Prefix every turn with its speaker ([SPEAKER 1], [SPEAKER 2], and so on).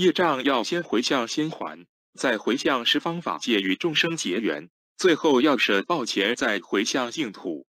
[SPEAKER 1] 业障要先回向先还，再回向十方法界与众生结缘，最后要舍报前再回向净土。